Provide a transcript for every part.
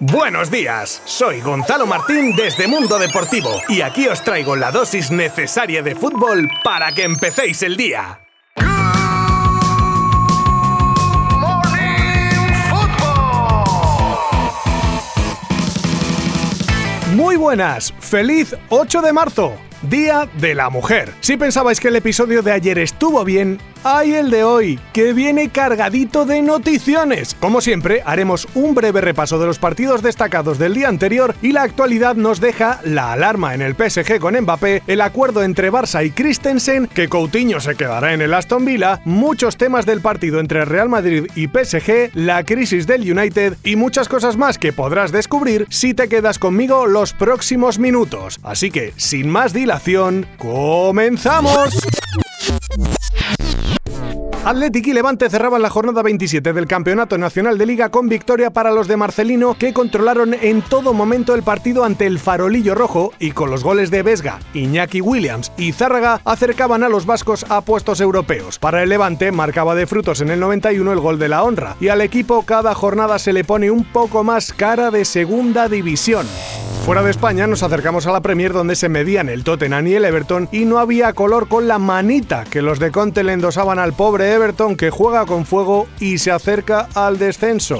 Buenos días, soy Gonzalo Martín desde Mundo Deportivo y aquí os traigo la dosis necesaria de fútbol para que empecéis el día. Muy buenas, feliz 8 de marzo. Día de la Mujer. Si pensabais que el episodio de ayer estuvo bien, hay el de hoy, que viene cargadito de noticiones. Como siempre, haremos un breve repaso de los partidos destacados del día anterior y la actualidad nos deja la alarma en el PSG con Mbappé, el acuerdo entre Barça y Christensen, que Coutinho se quedará en el Aston Villa, muchos temas del partido entre Real Madrid y PSG, la crisis del United y muchas cosas más que podrás descubrir si te quedas conmigo los próximos minutos. Así que, sin más dilación, ¡comenzamos! Atlético y Levante cerraban la jornada 27 del Campeonato Nacional de Liga con victoria para los de Marcelino que controlaron en todo momento el partido ante el Farolillo Rojo y con los goles de Vesga, Iñaki Williams y Zárraga acercaban a los vascos a puestos europeos. Para el Levante marcaba de frutos en el 91 el gol de la honra y al equipo cada jornada se le pone un poco más cara de segunda división. Fuera de España nos acercamos a la Premier donde se medían el Tottenham y el Everton y no había color con la manita que los de Conte le endosaban al pobre Everton que juega con fuego y se acerca al descenso.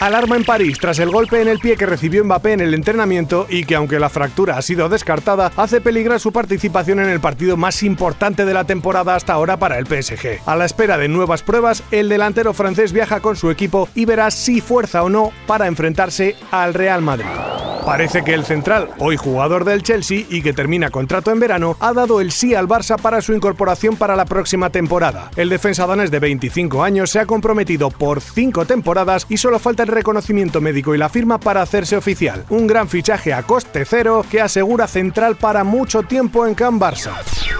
Alarma en París tras el golpe en el pie que recibió Mbappé en el entrenamiento y que aunque la fractura ha sido descartada, hace peligrar su participación en el partido más importante de la temporada hasta ahora para el PSG. A la espera de nuevas pruebas, el delantero francés viaja con su equipo y verá si fuerza o no para enfrentarse al Real Madrid. Parece que el central, hoy jugador del Chelsea y que termina contrato en verano, ha dado el sí al Barça para su incorporación para la próxima temporada. El defensa danés de 25 años se ha comprometido por 5 temporadas y solo falta el reconocimiento médico y la firma para hacerse oficial. Un gran fichaje a coste cero que asegura central para mucho tiempo en Can Barça.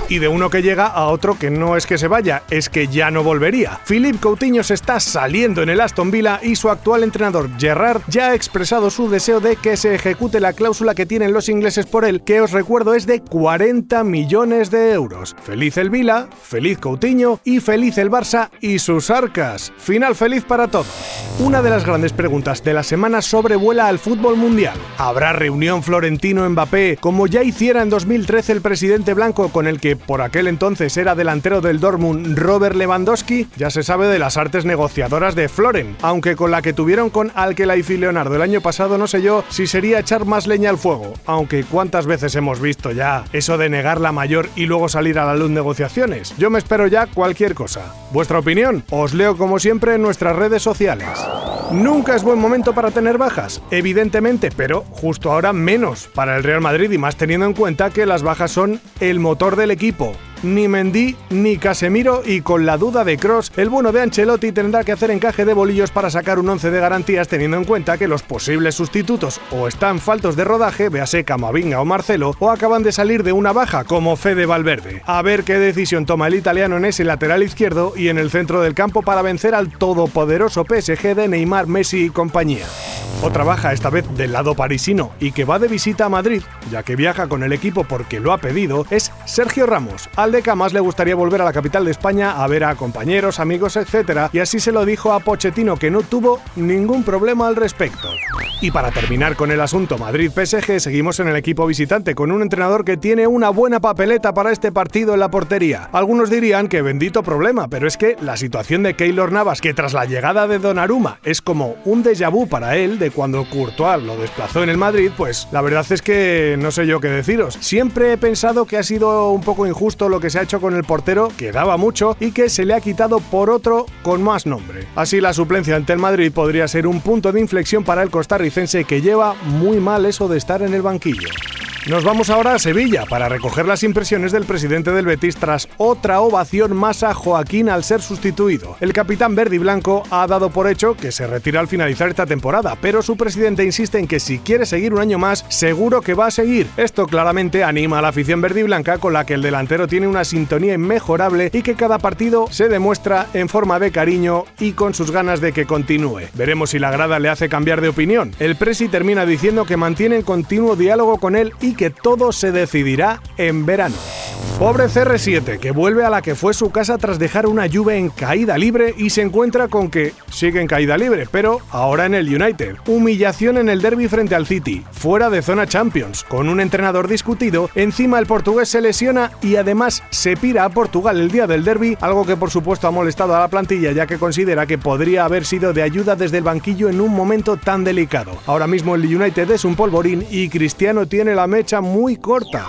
Y de uno que llega a otro que no es que se vaya, es que ya no volvería. Philippe Coutinho se está saliendo en el Aston Villa y su actual entrenador Gerrard ya ha expresado su deseo de que se ejecute la cláusula que tienen los ingleses por él, que os recuerdo es de 40 millones de euros. Feliz el Villa, feliz Coutinho y feliz el Barça y sus arcas. Final feliz para todos. Una de las grandes preguntas de la semana sobrevuela al fútbol mundial. ¿Habrá reunión Florentino-Mbappé como ya hiciera en 2013 el presidente blanco con el que por aquel entonces era delantero del Dortmund Robert Lewandowski? Ya se sabe de las artes negociadoras de Floren, aunque con la que tuvieron con Alkelaifi y Leonardo el año pasado no sé yo si sería echar más leña al fuego, aunque cuántas veces hemos visto ya eso de negar la mayor y luego salir a la luz negociaciones. Yo me espero ya cualquier cosa. ¿Vuestra opinión? Os leo como siempre en nuestras redes sociales. Nunca es buen momento para tener bajas, evidentemente, pero justo ahora menos para el Real Madrid y más teniendo en cuenta que las bajas son el motor del equipo ni Mendy ni Casemiro y con la duda de Cross, el bueno de Ancelotti tendrá que hacer encaje de bolillos para sacar un 11 de garantías teniendo en cuenta que los posibles sustitutos o están faltos de rodaje, véase Camavinga o Marcelo, o acaban de salir de una baja como Fede Valverde. A ver qué decisión toma el italiano en ese lateral izquierdo y en el centro del campo para vencer al todopoderoso PSG de Neymar, Messi y compañía. Otra baja esta vez del lado parisino y que va de visita a Madrid, ya que viaja con el equipo porque lo ha pedido, es Sergio Ramos, al de más le gustaría volver a la capital de España a ver a compañeros, amigos, etc. Y así se lo dijo a Pochettino que no tuvo ningún problema al respecto. Y para terminar con el asunto Madrid-PSG, seguimos en el equipo visitante con un entrenador que tiene una buena papeleta para este partido en la portería. Algunos dirían que bendito problema, pero es que la situación de Keylor Navas, que tras la llegada de Donnarumma es como un déjà vu para él de cuando Courtois lo desplazó en el Madrid, pues la verdad es que no sé yo qué deciros. Siempre he pensado que ha sido un poco injusto lo que se ha hecho con el portero, que daba mucho, y que se le ha quitado por otro con más nombre. Así la suplencia ante el Madrid podría ser un punto de inflexión para el costarricense que lleva muy mal eso de estar en el banquillo. Nos vamos ahora a Sevilla para recoger las impresiones del presidente del Betis tras otra ovación más a Joaquín al ser sustituido. El capitán verde y blanco ha dado por hecho que se retira al finalizar esta temporada, pero su presidente insiste en que si quiere seguir un año más, seguro que va a seguir. Esto claramente anima a la afición verde y blanca con la que el delantero tiene una sintonía inmejorable y que cada partido se demuestra en forma de cariño y con sus ganas de que continúe. Veremos si la grada le hace cambiar de opinión. El presi termina diciendo que mantiene continuo diálogo con él y que todo se decidirá en verano. Pobre CR7, que vuelve a la que fue su casa tras dejar una Juve en caída libre y se encuentra con que sigue en caída libre, pero ahora en el United. Humillación en el derby frente al City, fuera de zona Champions, con un entrenador discutido, encima el portugués se lesiona y además se pira a Portugal el día del derby, algo que por supuesto ha molestado a la plantilla ya que considera que podría haber sido de ayuda desde el banquillo en un momento tan delicado. Ahora mismo el United es un polvorín y Cristiano tiene la mecha muy corta.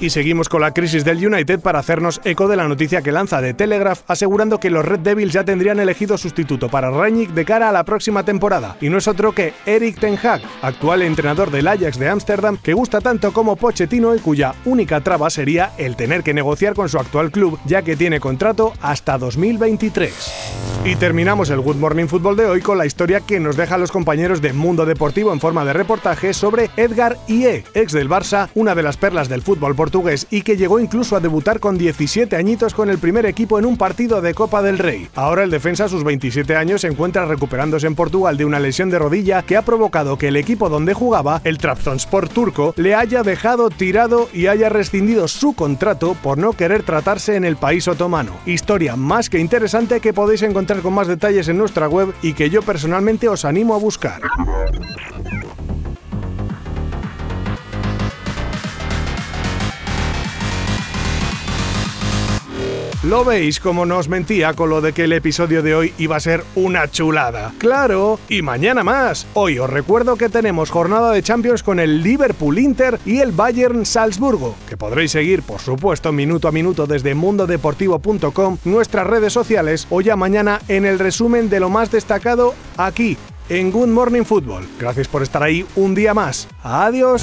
Y seguimos con la crisis del United para hacernos eco de la noticia que lanza de Telegraph asegurando que los Red Devils ya tendrían elegido sustituto para Rangnick de cara a la próxima temporada. Y no es otro que Eric Ten Hag, actual entrenador del Ajax de Ámsterdam, que gusta tanto como Pochettino y cuya única traba sería el tener que negociar con su actual club, ya que tiene contrato hasta 2023. Y terminamos el Good Morning Football de hoy con la historia que nos deja los compañeros de Mundo Deportivo en forma de reportaje sobre Edgar Ie, ex del Barça, una de las perlas del fútbol portugués y que llegó incluso a debutar con 17 añitos con el primer equipo en un partido de Copa del Rey. Ahora el defensa a sus 27 años se encuentra recuperándose en Portugal de una lesión de rodilla que ha provocado que el equipo donde jugaba, el Trabzonspor turco, le haya dejado tirado y haya rescindido su contrato por no querer tratarse en el país otomano. Historia más que interesante que podéis encontrar con más detalles en nuestra web y que yo personalmente os animo a buscar. Lo veis como nos mentía con lo de que el episodio de hoy iba a ser una chulada. Claro, y mañana más. Hoy os recuerdo que tenemos jornada de Champions con el Liverpool Inter y el Bayern Salzburgo, que podréis seguir, por supuesto, minuto a minuto desde mundodeportivo.com, nuestras redes sociales o ya mañana en el resumen de lo más destacado aquí en Good Morning Football. Gracias por estar ahí un día más. Adiós.